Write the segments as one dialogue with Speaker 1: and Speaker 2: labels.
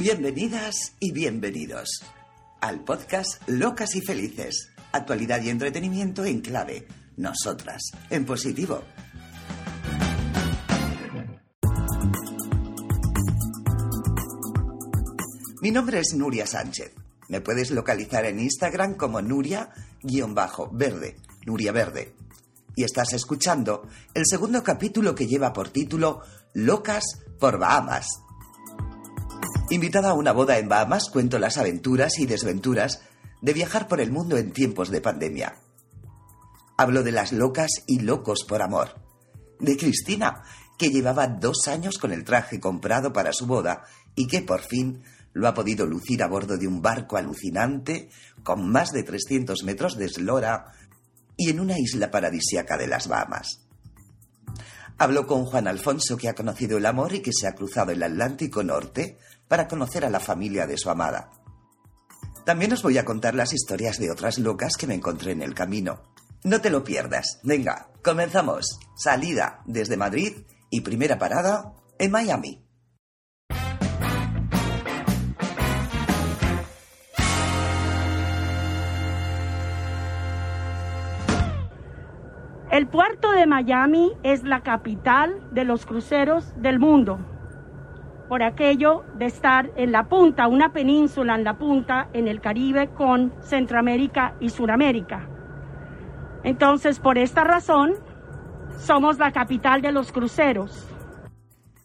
Speaker 1: Bienvenidas y bienvenidos al podcast Locas y Felices. Actualidad y entretenimiento en clave. Nosotras, en positivo. Mi nombre es Nuria Sánchez. Me puedes localizar en Instagram como Nuria-verde, Nuria Verde. Y estás escuchando el segundo capítulo que lleva por título Locas por Bahamas. Invitada a una boda en Bahamas, cuento las aventuras y desventuras de viajar por el mundo en tiempos de pandemia. Hablo de las locas y locos por amor. De Cristina, que llevaba dos años con el traje comprado para su boda y que por fin lo ha podido lucir a bordo de un barco alucinante con más de 300 metros de eslora y en una isla paradisiaca de las Bahamas. Hablo con Juan Alfonso, que ha conocido el amor y que se ha cruzado el Atlántico Norte para conocer a la familia de su amada. También os voy a contar las historias de otras locas que me encontré en el camino. No te lo pierdas. Venga, comenzamos. Salida desde Madrid y primera parada en Miami.
Speaker 2: El puerto de Miami es la capital de los cruceros del mundo, por aquello de estar en la punta, una península en la punta, en el Caribe con Centroamérica y Suramérica. Entonces, por esta razón, somos la capital de los cruceros.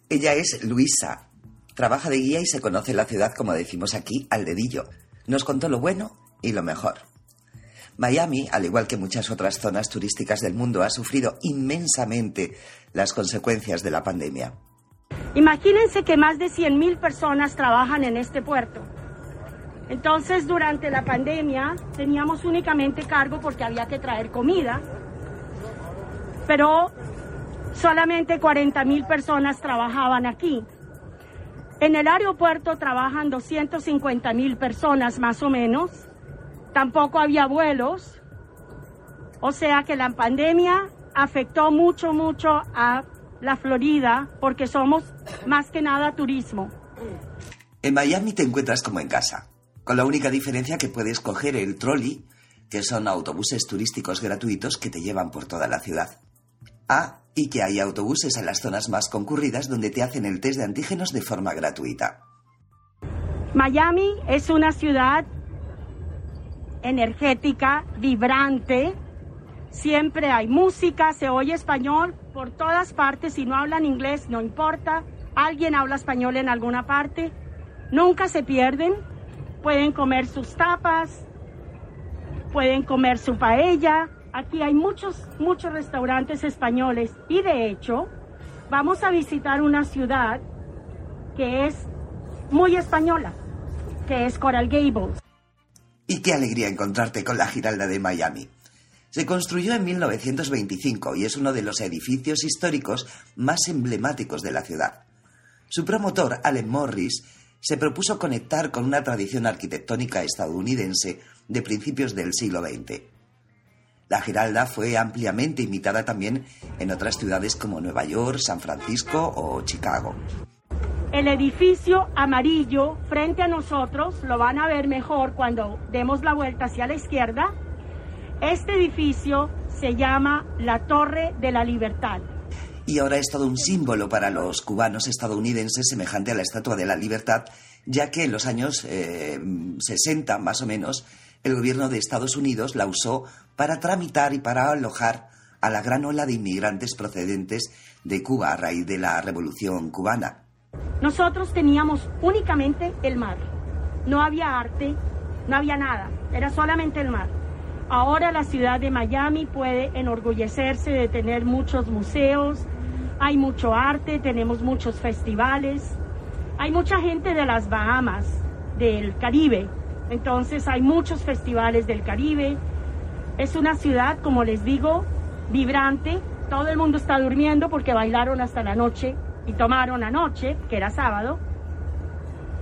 Speaker 1: Ella es Luisa. Trabaja de guía y se conoce la ciudad, como decimos aquí, al dedillo. Nos contó lo bueno y lo mejor. Miami, al igual que muchas otras zonas turísticas del mundo, ha sufrido inmensamente las consecuencias de la pandemia.
Speaker 2: Imagínense que más de 100.000 personas trabajan en este puerto. Entonces, durante la pandemia teníamos únicamente cargo porque había que traer comida, pero solamente 40.000 personas trabajaban aquí. En el aeropuerto trabajan 250.000 personas más o menos tampoco había vuelos, o sea que la pandemia afectó mucho, mucho a la Florida porque somos más que nada turismo.
Speaker 1: En Miami te encuentras como en casa, con la única diferencia que puedes coger el trolley, que son autobuses turísticos gratuitos que te llevan por toda la ciudad. Ah, y que hay autobuses en las zonas más concurridas donde te hacen el test de antígenos de forma gratuita.
Speaker 2: Miami es una ciudad energética, vibrante. Siempre hay música, se oye español por todas partes. Si no hablan inglés, no importa. Alguien habla español en alguna parte. Nunca se pierden. Pueden comer sus tapas, pueden comer su paella. Aquí hay muchos, muchos restaurantes españoles. Y de hecho, vamos a visitar una ciudad que es muy española, que es Coral Gables.
Speaker 1: Y qué alegría encontrarte con la Giralda de Miami. Se construyó en 1925 y es uno de los edificios históricos más emblemáticos de la ciudad. Su promotor, Allen Morris, se propuso conectar con una tradición arquitectónica estadounidense de principios del siglo XX. La Giralda fue ampliamente imitada también en otras ciudades como Nueva York, San Francisco o Chicago.
Speaker 2: El edificio amarillo frente a nosotros, lo van a ver mejor cuando demos la vuelta hacia la izquierda. Este edificio se llama la Torre de la Libertad.
Speaker 1: Y ahora es todo un símbolo para los cubanos estadounidenses semejante a la Estatua de la Libertad, ya que en los años 60 eh, más o menos el gobierno de Estados Unidos la usó para tramitar y para alojar a la gran ola de inmigrantes procedentes de Cuba a raíz de la Revolución cubana.
Speaker 2: Nosotros teníamos únicamente el mar. No había arte, no había nada, era solamente el mar. Ahora la ciudad de Miami puede enorgullecerse de tener muchos museos, hay mucho arte, tenemos muchos festivales, hay mucha gente de las Bahamas, del Caribe, entonces hay muchos festivales del Caribe. Es una ciudad, como les digo, vibrante, todo el mundo está durmiendo porque bailaron hasta la noche y tomaron anoche, que era sábado.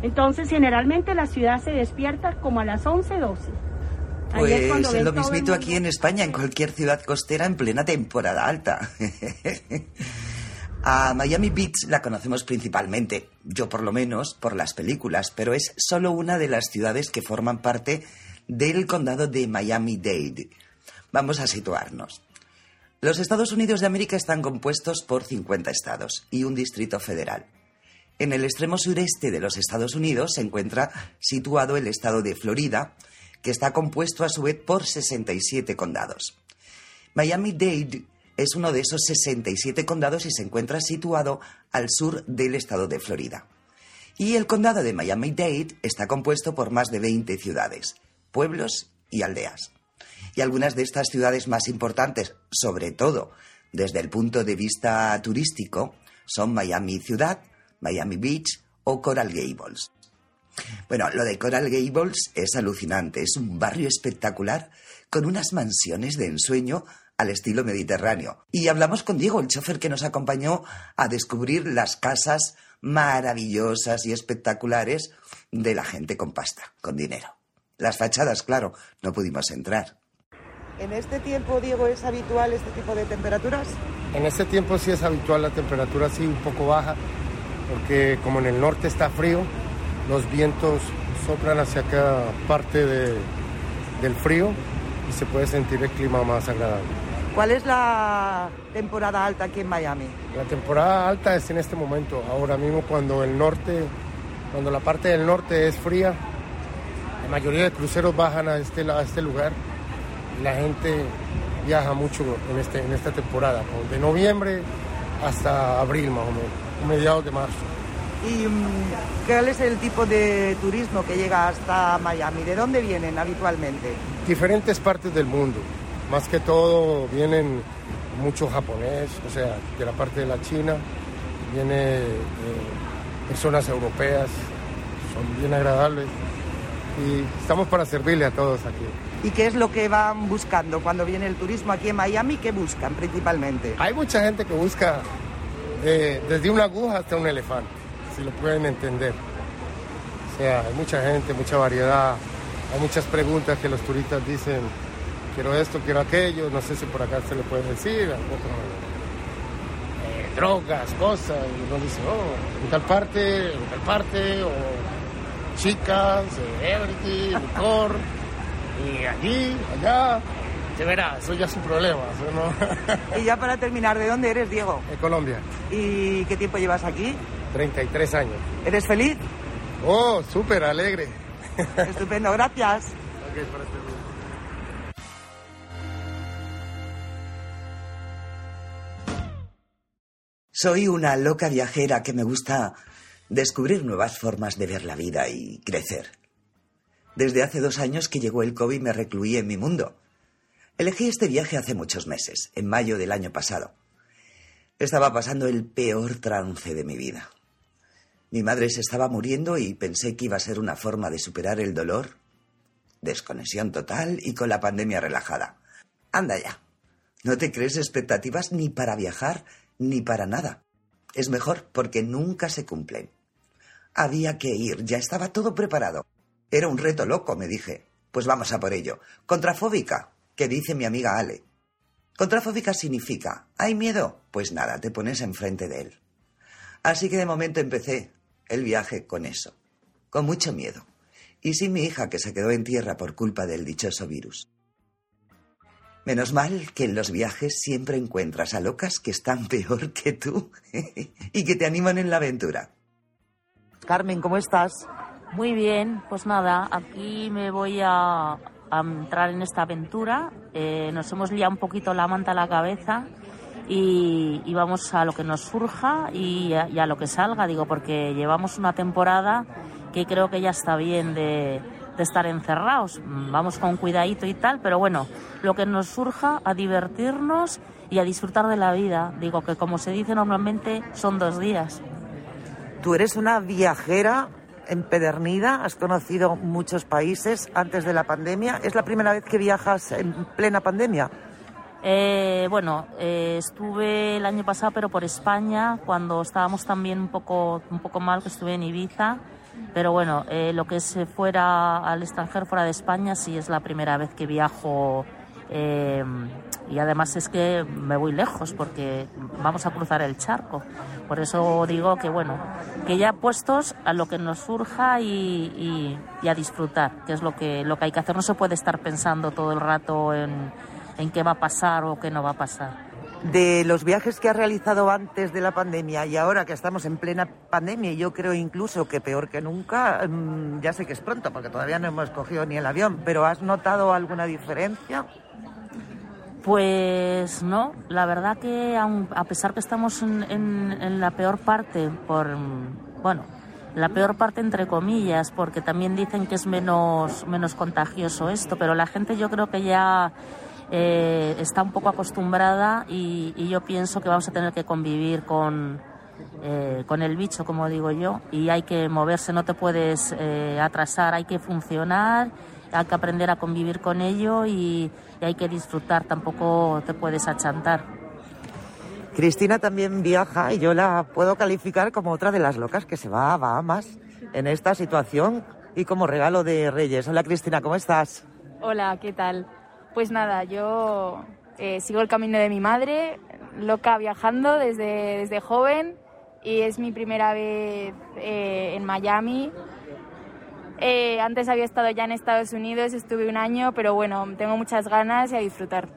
Speaker 2: Entonces, generalmente la ciudad se despierta como a las 11, 12.
Speaker 1: Pues es lo mismito aquí en España, en cualquier ciudad costera en plena temporada alta. A Miami Beach la conocemos principalmente, yo por lo menos, por las películas, pero es solo una de las ciudades que forman parte del condado de Miami-Dade. Vamos a situarnos. Los Estados Unidos de América están compuestos por 50 estados y un distrito federal. En el extremo sureste de los Estados Unidos se encuentra situado el estado de Florida, que está compuesto a su vez por 67 condados. Miami-Dade es uno de esos 67 condados y se encuentra situado al sur del estado de Florida. Y el condado de Miami-Dade está compuesto por más de 20 ciudades, pueblos y aldeas. Y algunas de estas ciudades más importantes, sobre todo desde el punto de vista turístico, son Miami Ciudad, Miami Beach o Coral Gables. Bueno, lo de Coral Gables es alucinante. Es un barrio espectacular con unas mansiones de ensueño al estilo mediterráneo. Y hablamos con Diego, el chofer que nos acompañó a descubrir las casas maravillosas y espectaculares de la gente con pasta, con dinero. Las fachadas, claro, no pudimos entrar.
Speaker 3: ¿En este tiempo, Diego, es habitual este tipo de temperaturas?
Speaker 4: En este tiempo sí es habitual la temperatura así un poco baja, porque como en el norte está frío, los vientos soplan hacia cada parte del frío y se puede sentir el clima más agradable.
Speaker 3: ¿Cuál es la temporada alta aquí en Miami?
Speaker 4: La temporada alta es en este momento, ahora mismo cuando el norte, cuando la parte del norte es fría, la mayoría de cruceros bajan a este, a este lugar la gente viaja mucho en, este, en esta temporada, de noviembre hasta abril más o menos mediados de marzo.
Speaker 3: ¿Y mm, cuál es el tipo de turismo que llega hasta Miami? ¿De dónde vienen habitualmente?
Speaker 4: Diferentes partes del mundo. Más que todo vienen mucho japonés, o sea, de la parte de la China, viene eh, personas europeas, son bien agradables y estamos para servirle a todos aquí.
Speaker 3: ¿Y qué es lo que van buscando cuando viene el turismo aquí en Miami? ¿Qué buscan principalmente?
Speaker 4: Hay mucha gente que busca desde una aguja hasta un elefante, si lo pueden entender. O sea, hay mucha gente, mucha variedad, hay muchas preguntas que los turistas dicen, quiero esto, quiero aquello, no sé si por acá se le puede decir, eh, drogas, cosas, y uno dice, oh, en tal parte, en tal parte, o chicas, everything, licor, y allí, allá, se verá, eso ya es un problema.
Speaker 3: y ya para terminar, ¿de dónde eres, Diego?
Speaker 4: De Colombia.
Speaker 3: ¿Y qué tiempo llevas aquí?
Speaker 4: 33 años.
Speaker 3: ¿Eres feliz?
Speaker 4: Oh, súper alegre.
Speaker 3: Estupendo, gracias.
Speaker 1: Soy una loca viajera que me gusta descubrir nuevas formas de ver la vida y crecer. Desde hace dos años que llegó el COVID me recluí en mi mundo Elegí este viaje hace muchos meses, en mayo del año pasado. Estaba pasando el peor trance de mi vida. Mi madre se estaba muriendo y pensé que iba a ser una forma de superar el dolor. Desconexión total y con la pandemia relajada. Anda ya. No te crees expectativas ni para viajar ni para nada. Es mejor porque nunca se cumplen. Había que ir, ya estaba todo preparado. Era un reto loco, me dije. Pues vamos a por ello. Contrafóbica, que dice mi amiga Ale. Contrafóbica significa, ¿hay miedo? Pues nada, te pones enfrente de él. Así que de momento empecé el viaje con eso, con mucho miedo, y sin mi hija que se quedó en tierra por culpa del dichoso virus. Menos mal que en los viajes siempre encuentras a locas que están peor que tú y que te animan en la aventura.
Speaker 3: Carmen, ¿cómo estás?
Speaker 5: Muy bien, pues nada, aquí me voy a, entrar en esta aventura. Eh, nos hemos liado un poquito la manta a la cabeza y, vamos a lo que nos surja y a, lo que salga, digo, porque llevamos una temporada que creo que ya está bien de, de estar encerrados. Vamos con cuidadito y tal, pero bueno, lo que nos surja, a divertirnos y a disfrutar de la vida. Digo que como se dice normalmente, son dos días.
Speaker 3: Tú eres una viajera empedernida, has conocido muchos países antes de la pandemia. ¿Es la primera vez que viajas en plena pandemia?
Speaker 5: Eh, bueno, eh, estuve el año pasado, pero por España, cuando estábamos también un poco, un poco mal, que estuve en Ibiza. Pero bueno, eh, lo que es fuera al extranjero, fuera de España, sí es la primera vez que viajo Y además es que me voy lejos porque vamos a cruzar el charco. Por eso digo que bueno, que ya puestos a lo que nos surja y, a disfrutar, que es lo que, lo que hay que hacer. No se puede estar pensando todo el rato en, en qué va a pasar o qué no va a pasar.
Speaker 3: De los viajes que ha realizado antes de la pandemia y ahora que estamos en plena pandemia, yo creo incluso que peor que nunca, mm, ya sé que es pronto porque todavía no hemos cogido ni el avión, pero ¿has notado alguna diferencia?
Speaker 5: Pues no, la verdad que a pesar que estamos en, la peor parte, por bueno, la peor parte entre comillas, porque también dicen que es menos, menos contagioso esto, pero la gente yo creo que ya eh, está un poco acostumbrada y, yo pienso que vamos a tener que convivir con, eh, con el bicho, como digo yo, y hay que moverse, no te puedes eh, atrasar, hay que funcionar hay que aprender a convivir con ello y, hay que disfrutar, tampoco te puedes achantar.
Speaker 3: Cristina también viaja y yo la puedo calificar como otra de las locas que se va a Bahamas en esta situación y como regalo de Reyes. Hola Cristina, ¿cómo estás?
Speaker 6: Hola, ¿qué tal? Pues nada, yo eh, sigo el camino de mi madre, loca viajando desde, desde joven y es mi primera vez eh, en Miami eh, antes había estado ya en Estados Unidos, estuve un año, pero bueno, tengo muchas ganas y a disfrutar.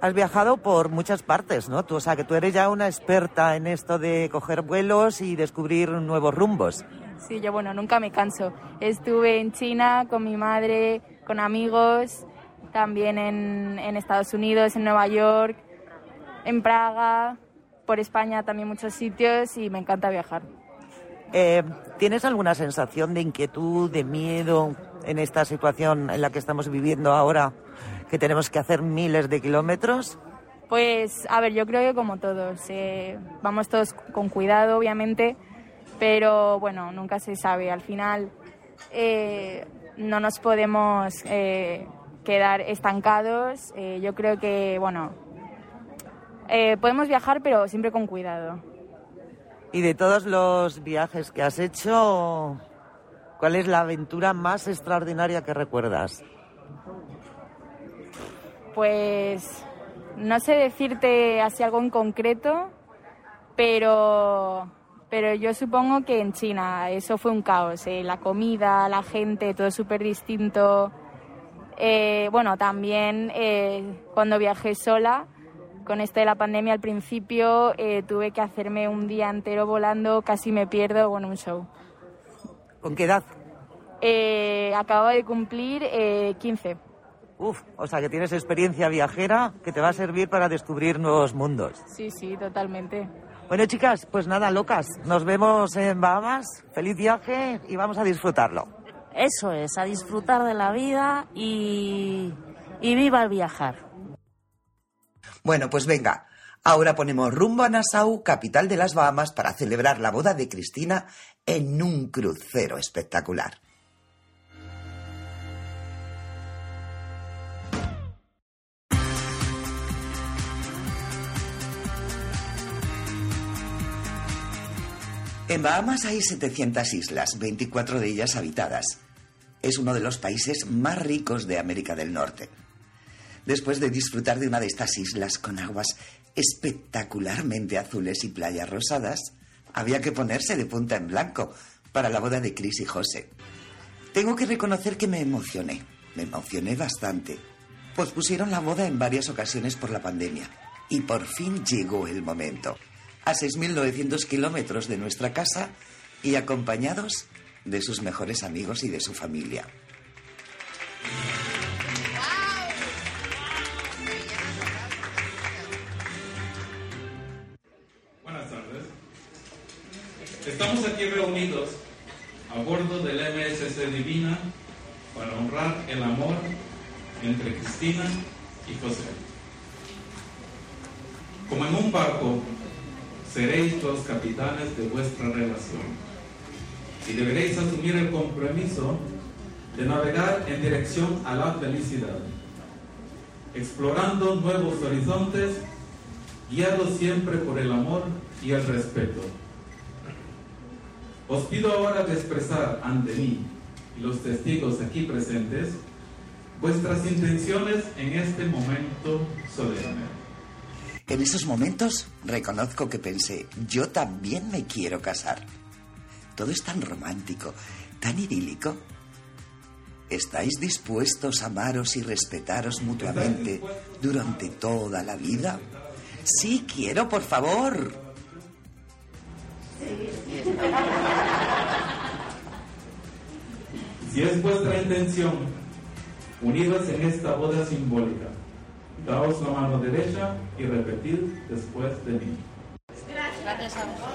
Speaker 3: Has viajado por muchas partes, ¿no? Tú, o sea, que tú eres ya una experta en esto de coger vuelos y descubrir nuevos rumbos.
Speaker 6: Sí, yo bueno, nunca me canso. Estuve en China con mi madre, con amigos, también en, en Estados Unidos, en Nueva York, en Praga, por España también muchos sitios y me encanta viajar.
Speaker 3: Eh, ¿Tienes alguna sensación de inquietud, de miedo en esta situación en la que estamos viviendo ahora, que tenemos que hacer miles de kilómetros?
Speaker 6: Pues, a ver, yo creo que como todos, eh, vamos todos con cuidado, obviamente, pero bueno, nunca se sabe. Al final, eh, no nos podemos quedar estancados. yo creo que, bueno, podemos viajar, pero siempre con cuidado.
Speaker 3: Y de todos los viajes que has hecho, ¿cuál es la aventura más extraordinaria que recuerdas?
Speaker 6: Pues no sé decirte así algo en concreto, pero, pero yo supongo que en China eso fue un caos. ¿eh? La comida, la gente, todo súper distinto. Eh, bueno, también eh, cuando viajé sola, con esto de la pandemia al principio eh, tuve que hacerme un día entero volando, casi me pierdo con un show.
Speaker 3: ¿Con qué edad?
Speaker 6: Eh, acabo de cumplir 15. Eh,
Speaker 3: Uf, o sea que tienes experiencia viajera que te va a servir para descubrir nuevos mundos.
Speaker 6: Sí, sí, totalmente.
Speaker 3: Bueno, chicas, pues nada, locas. Nos vemos en Bahamas. Feliz viaje y vamos a disfrutarlo.
Speaker 5: Eso es, a disfrutar de la vida y, y viva el viajar.
Speaker 1: Bueno, pues venga, ahora ponemos rumbo a Nassau, capital de las Bahamas, para celebrar la boda de Cristina en un crucero espectacular. En Bahamas hay 700 islas, 24 de ellas habitadas. Es uno de los países más ricos de América del Norte después de disfrutar de una de estas islas con aguas espectacularmente azules y playas rosadas, había que ponerse de punta en blanco para la boda de Chris y José. Tengo que reconocer que me emocioné, me emocioné bastante. Pospusieron la boda en varias ocasiones por la pandemia y por fin llegó el momento. A 6.900 kilómetros de nuestra casa y acompañados de sus mejores amigos y de su familia.
Speaker 7: Estamos aquí reunidos a bordo del MSC Divina para honrar el amor entre Cristina y José. Como en un barco, seréis los capitanes de vuestra relación y deberéis asumir el compromiso de navegar en dirección a la felicidad, explorando nuevos horizontes, guiados siempre por el amor y el respeto. Os pido ahora de expresar ante mí y los testigos aquí presentes vuestras intenciones en este momento solemne.
Speaker 1: En esos momentos reconozco que pensé, yo también me quiero casar. Todo es tan romántico, tan idílico. ¿Estáis dispuestos a amaros y respetaros mutuamente durante toda la vida? Sí, quiero, por favor.
Speaker 7: Si es vuestra intención, unidos en esta boda simbólica, daos la mano derecha y repetid después de mí.
Speaker 5: Gracias. A vosotros.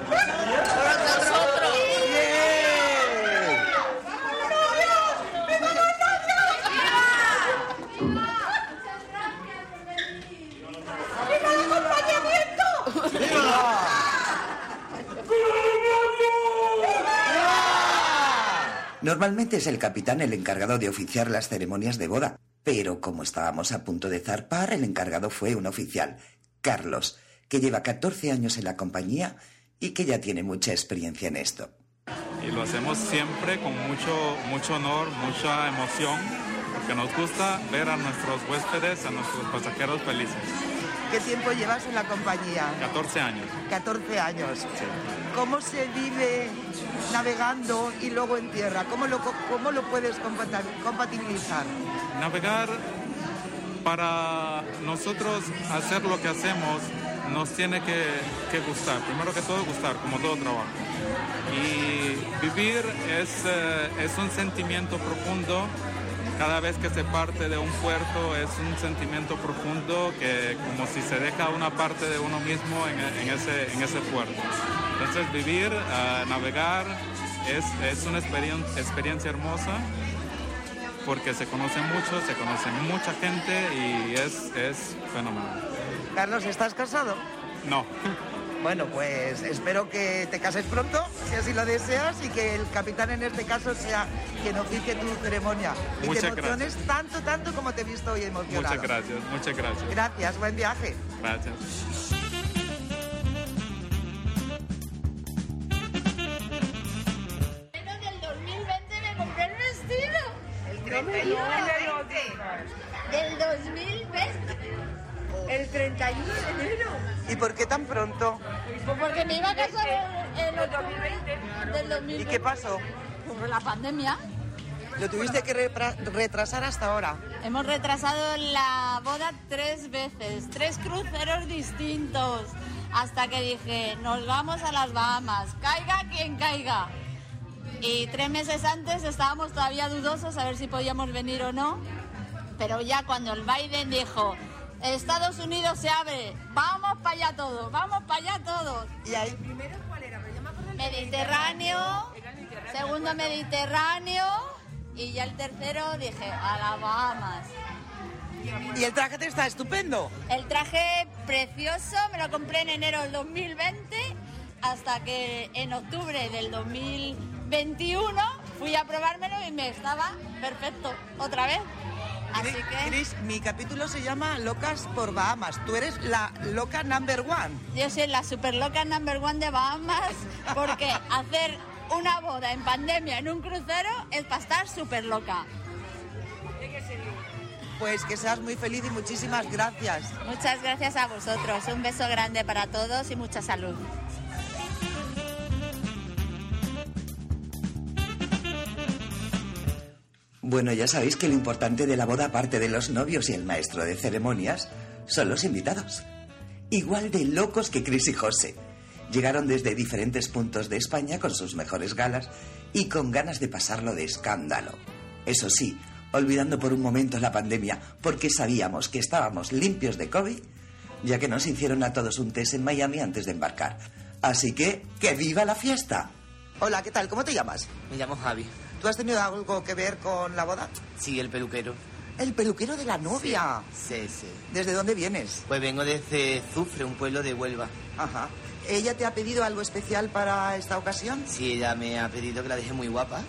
Speaker 1: Normalmente es el capitán el encargado de oficiar las ceremonias de boda, pero como estábamos a punto de zarpar, el encargado fue un oficial, Carlos, que lleva 14 años en la compañía y que ya tiene mucha experiencia en esto.
Speaker 8: Y lo hacemos siempre con mucho, mucho honor, mucha emoción, porque nos gusta ver a nuestros huéspedes, a nuestros pasajeros felices.
Speaker 3: ¿Qué tiempo llevas en la compañía?
Speaker 8: 14 años.
Speaker 3: 14 años. ¿Cómo se vive navegando y luego en tierra? ¿Cómo lo, cómo lo puedes compatibilizar?
Speaker 8: Navegar para nosotros hacer lo que hacemos nos tiene que, que gustar. Primero que todo gustar, como todo trabajo. Y vivir es, eh, es un sentimiento profundo. Cada vez que se parte de un puerto es un sentimiento profundo que como si se deja una parte de uno mismo en, en ese, en ese puerto. Entonces vivir, eh, navegar es, es una experien- experiencia hermosa porque se conoce mucho, se conoce mucha gente y es, es fenomenal.
Speaker 3: Carlos, ¿estás casado?
Speaker 8: No,
Speaker 3: Bueno, pues espero que te cases pronto, si así lo deseas, y que el capitán en este caso sea quien oficie tu ceremonia. Y
Speaker 8: Muchas
Speaker 3: te emociones tanto, tanto como te he visto hoy emocionado.
Speaker 8: muchas gracias, muchas gracias.
Speaker 3: Gracias, buen viaje.
Speaker 8: Gracias.
Speaker 9: del 2020 me compré el vestido. El 31 del 2020. El 31 de enero.
Speaker 3: ¿Y por qué tan pronto?
Speaker 9: Pues porque me iba a casar en el 2020. Del 2020.
Speaker 3: ¿Y qué pasó?
Speaker 9: Por la pandemia.
Speaker 3: Lo tuviste que retrasar hasta ahora.
Speaker 9: Hemos retrasado la boda tres veces, tres cruceros distintos, hasta que dije, nos vamos a las Bahamas, caiga quien caiga. Y tres meses antes estábamos todavía dudosos a ver si podíamos venir o no, pero ya cuando el Biden dijo, Estados Unidos se abre, vamos para allá todos, vamos para allá todos.
Speaker 3: ¿Y ahí?
Speaker 9: Mediterráneo, segundo Mediterráneo y ya el tercero dije, a las Bahamas.
Speaker 3: Y el traje te está estupendo.
Speaker 9: El traje precioso me lo compré en enero del 2020 hasta que en octubre del 2021 fui a probármelo y me estaba perfecto otra vez. Así que
Speaker 3: Cris, mi capítulo se llama Locas por Bahamas. Tú eres la loca number one.
Speaker 9: yo soy la super loca number one de Bahamas porque hacer una boda en pandemia en un crucero es para estar súper loca.
Speaker 3: Pues que seas muy feliz y muchísimas gracias.
Speaker 9: Muchas gracias a vosotros. Un beso grande para todos y mucha salud.
Speaker 1: Bueno, ya sabéis que lo importante de la boda, aparte de los novios y el maestro de ceremonias, son los invitados. Igual de locos que Chris y José. Llegaron desde diferentes puntos de España con sus mejores galas y con ganas de pasarlo de escándalo. Eso sí, olvidando por un momento la pandemia, porque sabíamos que estábamos limpios de COVID, ya que nos hicieron a todos un test en Miami antes de embarcar. Así que, ¡que viva la fiesta! Hola, ¿qué tal? ¿Cómo te llamas?
Speaker 10: Me llamo Javi.
Speaker 3: ¿Tú has tenido algo que ver con la boda?
Speaker 10: Sí, el peluquero.
Speaker 3: El peluquero de la novia.
Speaker 10: Sí, sí.
Speaker 3: ¿Desde dónde vienes?
Speaker 10: Pues vengo desde Zufre, un pueblo de Huelva.
Speaker 3: Ajá. ¿Ella te ha pedido algo especial para esta ocasión?
Speaker 10: Sí, ella me ha pedido que la deje muy guapa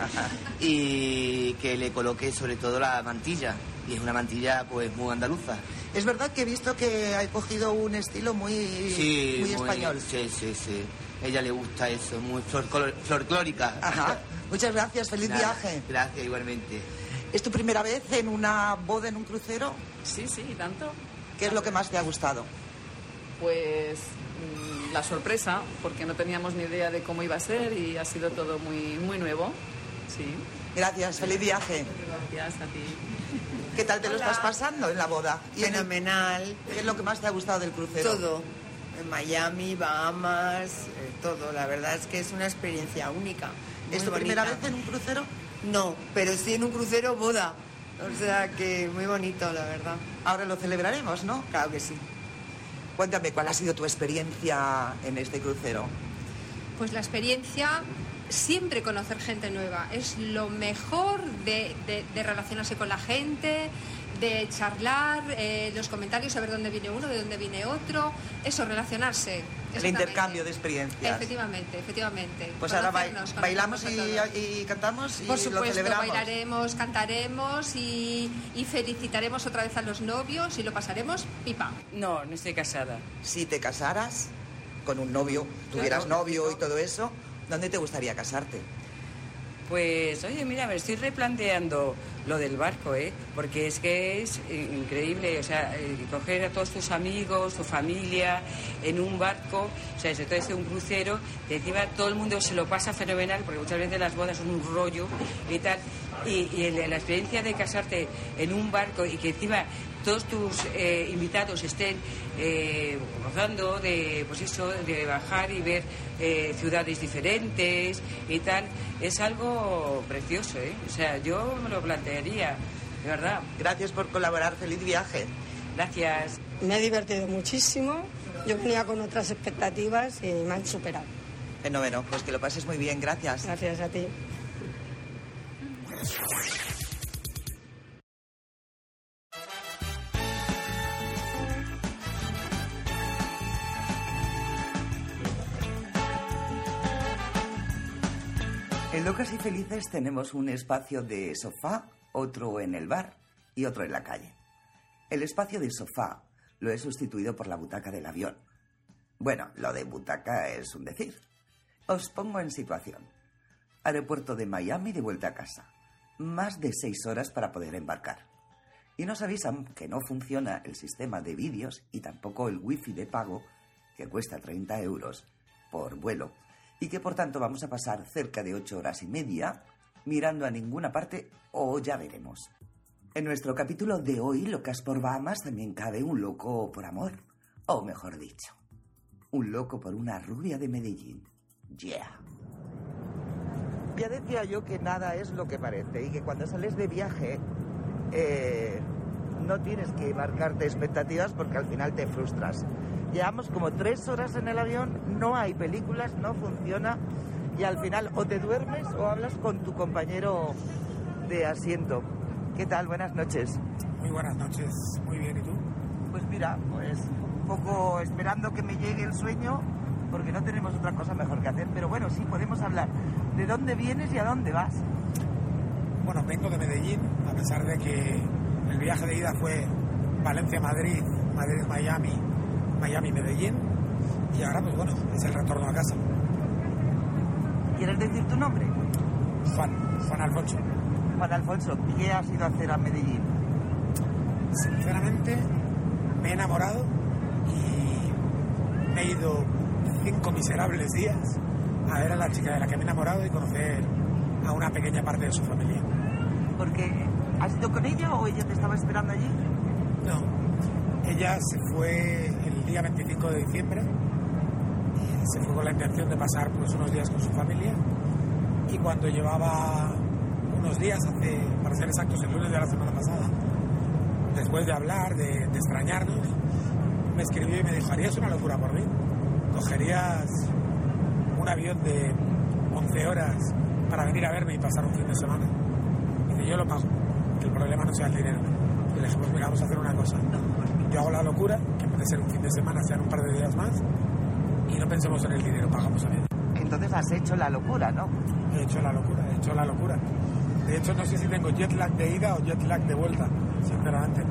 Speaker 10: y que le coloque sobre todo la mantilla. Y es una mantilla pues muy andaluza.
Speaker 3: Es verdad que he visto que ha cogido un estilo muy,
Speaker 10: Sí,
Speaker 3: muy español.
Speaker 10: Sí, sí, sí. Ella le gusta eso, muy folclórica.
Speaker 3: Ajá. Muchas gracias, feliz
Speaker 10: Nada,
Speaker 3: viaje.
Speaker 10: Gracias, igualmente.
Speaker 3: ¿Es tu primera vez en una boda en un crucero?
Speaker 11: Sí, sí, tanto.
Speaker 3: ¿Qué es lo que más te ha gustado?
Speaker 11: Pues mm, la sorpresa, porque no teníamos ni idea de cómo iba a ser y ha sido todo muy, muy nuevo. Sí.
Speaker 3: Gracias, feliz viaje.
Speaker 11: Gracias a ti.
Speaker 3: ¿Qué tal te lo estás pasando en la boda? ¿Y en el-
Speaker 12: Fenomenal.
Speaker 3: ¿Qué es lo que más te ha gustado del crucero?
Speaker 12: Todo. En Miami, Bahamas, eh, todo. La verdad es que es una experiencia única.
Speaker 3: ¿Es tu primera vez en un crucero?
Speaker 12: No, pero sí en un crucero boda. O sea que muy bonito, la verdad.
Speaker 3: Ahora lo celebraremos, ¿no?
Speaker 12: Claro que sí.
Speaker 3: Cuéntame, ¿cuál ha sido tu experiencia en este crucero?
Speaker 13: Pues la experiencia, siempre conocer gente nueva. Es lo mejor de, de- de relacionarse con la gente, de charlar, eh, los comentarios, saber dónde viene uno, de dónde viene otro. Eso, relacionarse.
Speaker 3: El intercambio de experiencias.
Speaker 13: Efectivamente, efectivamente.
Speaker 3: Pues ahora bailamos y, y cantamos y
Speaker 13: Por
Speaker 3: lo
Speaker 13: supuesto,
Speaker 3: celebramos.
Speaker 13: bailaremos, cantaremos y, y felicitaremos otra vez a los novios y lo pasaremos pipa.
Speaker 14: No, no estoy casada.
Speaker 3: Si te casaras con un novio, tuvieras
Speaker 14: Claro,
Speaker 3: novio y todo eso, ¿dónde te gustaría casarte?
Speaker 14: Pues, oye, mira, me estoy replanteando lo del barco, ¿eh? Porque es que es eh, increíble, o sea, eh, coger a todos tus amigos, tu familia, en un barco, o sea, sobre todo este un crucero, que encima todo el mundo se lo pasa fenomenal, porque muchas veces las bodas son un rollo y tal, y, y el- la experiencia de casarte en un barco y que encima todos tus eh, invitados estén eh, gozando de, pues eso, de bajar y ver eh, ciudades diferentes y tal, es algo precioso, ¿eh? O sea, yo me lo plantearía, de verdad.
Speaker 3: Gracias por colaborar, feliz viaje.
Speaker 14: Gracias.
Speaker 15: Me he divertido muchísimo. Yo venía con otras expectativas y me han superado.
Speaker 3: Fenómeno, pues que lo pases muy bien, gracias.
Speaker 15: Gracias a ti.
Speaker 1: En Locas y Felices tenemos un espacio de sofá, otro en el bar y otro en la calle. El espacio de sofá lo he sustituido por la butaca del avión. Bueno, lo de butaca es un decir. Os pongo en situación. Aeropuerto de Miami de vuelta a casa. Más de seis horas para poder embarcar. Y nos avisan que no funciona el sistema de vídeos y tampoco el wifi de pago, que cuesta 30 euros por vuelo, y que por tanto vamos a pasar cerca de ocho horas y media mirando a ninguna parte o ya veremos. En nuestro capítulo de hoy, Locas por Bahamas, también cabe un loco por amor, o mejor dicho, un loco por una rubia de Medellín. Yeah.
Speaker 3: Ya decía yo que nada es lo que parece y que cuando sales de viaje eh, no tienes que marcarte expectativas porque al final te frustras. Llevamos como tres horas en el avión, no hay películas, no funciona y al final o te duermes o hablas con tu compañero de asiento. ¿Qué tal? Buenas noches.
Speaker 16: Muy buenas noches, muy bien, ¿y tú?
Speaker 3: Pues mira, pues un poco esperando que me llegue el sueño porque no tenemos otra cosa mejor que hacer, pero bueno, sí podemos hablar. ¿De dónde vienes y a dónde vas?
Speaker 16: Bueno, vengo de Medellín, a pesar de que el viaje de ida fue Valencia-Madrid, Madrid-Miami, Miami-Medellín, y ahora pues bueno, es el retorno a casa.
Speaker 3: ¿Quieres decir tu nombre?
Speaker 16: Juan, Juan Alfonso.
Speaker 3: Juan Alfonso, ¿qué has ido a hacer a Medellín?
Speaker 16: Sinceramente, me he enamorado y me he ido cinco miserables días a ver a la chica de la que me he enamorado y conocer a una pequeña parte de su familia.
Speaker 3: Porque has ido con ella o ella te estaba esperando allí?
Speaker 16: No, ella se fue el día 25 de diciembre, se fue con la intención de pasar pues, unos días con su familia y cuando llevaba unos días, hace, para ser exactos, el lunes de la semana pasada, después de hablar, de, de extrañarnos, me escribió y me dijo, harías una locura por mí, cogerías un avión de 11 horas para venir a verme y pasar un fin de semana. Dice, yo lo pago, que el problema no sea el dinero. Y le dijimos, mira, vamos a hacer una cosa. Yo hago la locura, que puede ser un fin de semana, sean un par de días más, y no pensemos en el dinero, pagamos a bien.
Speaker 3: Entonces has hecho la locura, ¿no?
Speaker 16: He hecho la locura, he hecho la locura. De hecho, no sé si tengo jet lag de ida o jet lag de vuelta, sinceramente.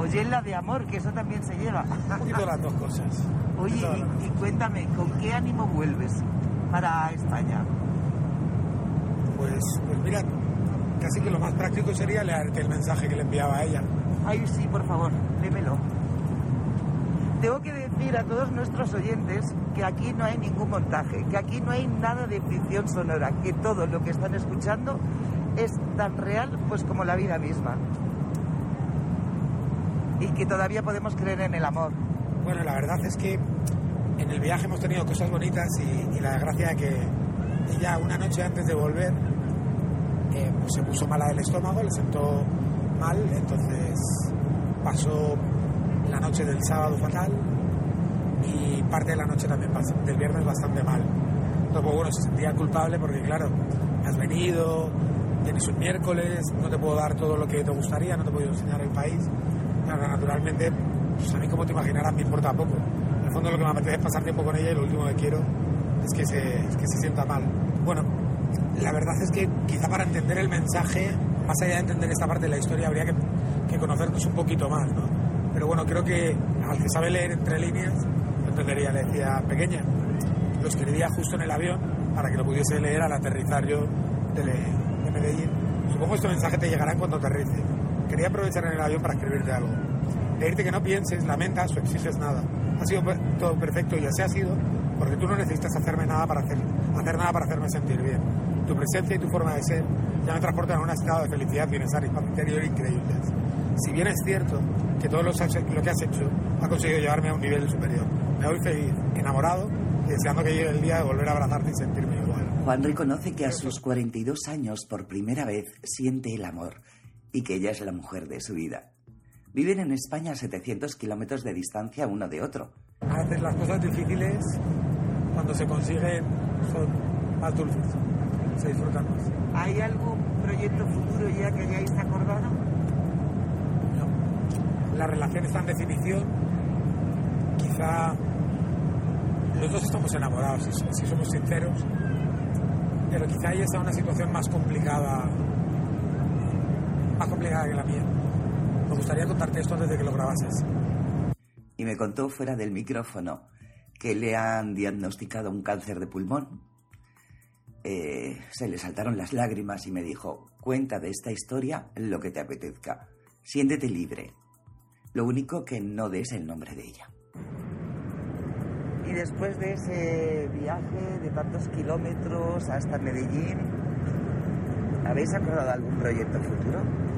Speaker 3: Oye, la de amor, que eso también se lleva.
Speaker 16: Un poquito las dos cosas.
Speaker 3: Oye, y cuéntame, ¿con qué ánimo vuelves para España?
Speaker 16: Pues, pues mira, casi que lo más práctico sería leerte el mensaje que le enviaba a ella.
Speaker 3: Ay, sí, por favor, lémelo. Tengo que decir a todos nuestros oyentes que aquí no hay ningún montaje, que aquí no hay nada de ficción sonora, que todo lo que están escuchando es tan real pues como la vida misma. Y que todavía podemos creer en el amor.
Speaker 16: Bueno, la verdad es que en el viaje hemos tenido cosas bonitas y, y la desgracia que ella una noche antes de volver eh, pues se puso mala del estómago, le sentó mal, entonces pasó la noche del sábado fatal y parte de la noche también del viernes bastante mal. Entonces, pues, bueno, se sentía culpable porque, claro, has venido, tienes un miércoles, no te puedo dar todo lo que te gustaría, no te puedo enseñar el país. Naturalmente, pues a mí, como te imaginarás, me importa poco. En el fondo, lo que me apetece es pasar tiempo con ella y lo último que quiero es que se, que se sienta mal. Bueno, la verdad es que quizá para entender el mensaje, más allá de entender esta parte de la historia, habría que, que conocernos un poquito más, ¿no? Pero bueno, creo que al que sabe leer entre líneas, entendería, le decía pequeña. Lo escribía justo en el avión para que lo pudiese leer al aterrizar yo de, de Medellín. Supongo que este mensaje te llegará en cuanto aterrice. Quería aprovechar en el avión para escribirte algo. Pedirte que no pienses, lamentas o exiges nada. Ha sido todo perfecto y así ha sido porque tú no necesitas hacerme nada para hacer, hacer nada para hacerme sentir bien. Tu presencia y tu forma de ser ya me transportan a un estado de felicidad, bienestar y paz interior increíbles. Si bien es cierto que todo lo que has hecho ha conseguido llevarme a un nivel superior, me voy feliz, enamorado y deseando que llegue el día de volver a abrazarte y sentirme igual.
Speaker 1: Juan reconoce que a sus 42 años por primera vez siente el amor y que ella es la mujer de su vida. Viven en España a 700 kilómetros de distancia uno de otro.
Speaker 16: A veces las cosas difíciles, cuando se consiguen, son más dulces, se disfrutan más.
Speaker 3: ¿Hay algún proyecto futuro ya que hayáis acordado?
Speaker 16: La relación está en definición, quizá los dos estamos enamorados, si, si somos sinceros, pero quizá ella está una situación más complicada, más complicada que la mía. Me gustaría contarte esto antes de que lo grabases.
Speaker 1: Y me contó fuera del micrófono que le han diagnosticado un cáncer de pulmón. Eh, se le saltaron las lágrimas y me dijo, cuenta de esta historia lo que te apetezca. Siéntete libre. Lo único que no des el nombre de ella.
Speaker 3: Y después de ese viaje de tantos kilómetros hasta Medellín, ¿habéis acordado algún proyecto futuro?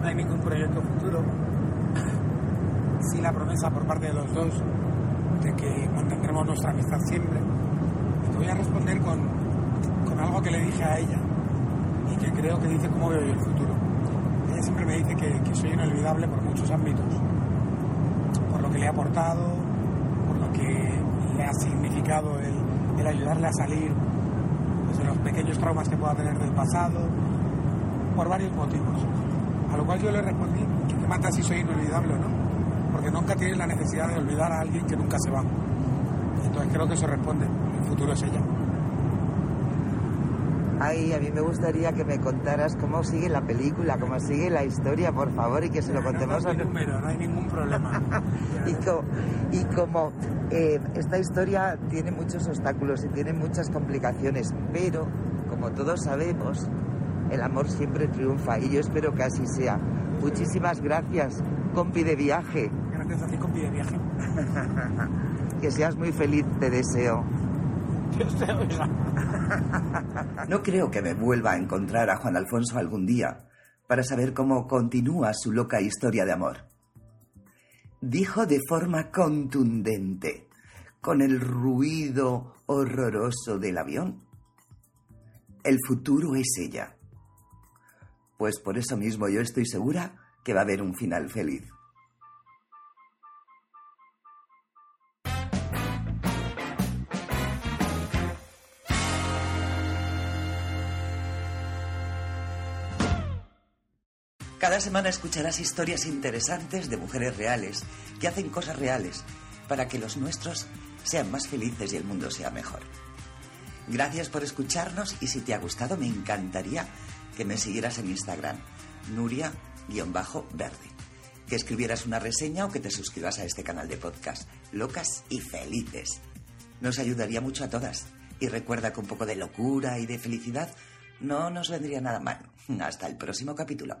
Speaker 16: No hay ningún proyecto futuro. Sí la promesa por parte de los dos de que mantendremos nuestra amistad siempre. Y te voy a responder con, con algo que le dije a ella y que creo que dice cómo veo yo el futuro. Ella siempre me dice que, que soy inolvidable por muchos ámbitos. Por lo que le he aportado, por lo que le ha significado el, el ayudarle a salir de los pequeños traumas que pueda tener del pasado, por varios motivos. A lo cual yo le respondí que te mata si soy inolvidable o no, porque nunca tienes la necesidad de olvidar a alguien que nunca se va. Entonces creo que eso responde, el futuro es ella.
Speaker 3: Ay, a mí me gustaría que me contaras cómo sigue la película, cómo sigue la historia, por favor, y que se lo contemos
Speaker 16: no,
Speaker 3: a...
Speaker 16: no, hay número, no hay ningún problema.
Speaker 3: y, co- y como eh, esta historia tiene muchos obstáculos y tiene muchas complicaciones, pero como todos sabemos, el amor siempre triunfa y yo espero que así sea. Muchísimas gracias, compi de viaje.
Speaker 16: Gracias a ti, compi de viaje.
Speaker 3: que seas muy feliz, te deseo.
Speaker 16: Dios te oiga.
Speaker 1: No creo que me vuelva a encontrar a Juan Alfonso algún día para saber cómo continúa su loca historia de amor. Dijo de forma contundente, con el ruido horroroso del avión. El futuro es ella. Pues por eso mismo yo estoy segura que va a haber un final feliz. Cada semana escucharás historias interesantes de mujeres reales que hacen cosas reales para que los nuestros sean más felices y el mundo sea mejor. Gracias por escucharnos y si te ha gustado me encantaría que me siguieras en Instagram, Nuria-Verde, que escribieras una reseña o que te suscribas a este canal de podcast, Locas y Felices. Nos ayudaría mucho a todas. Y recuerda que un poco de locura y de felicidad No nos vendría nada mal. Hasta el próximo capítulo.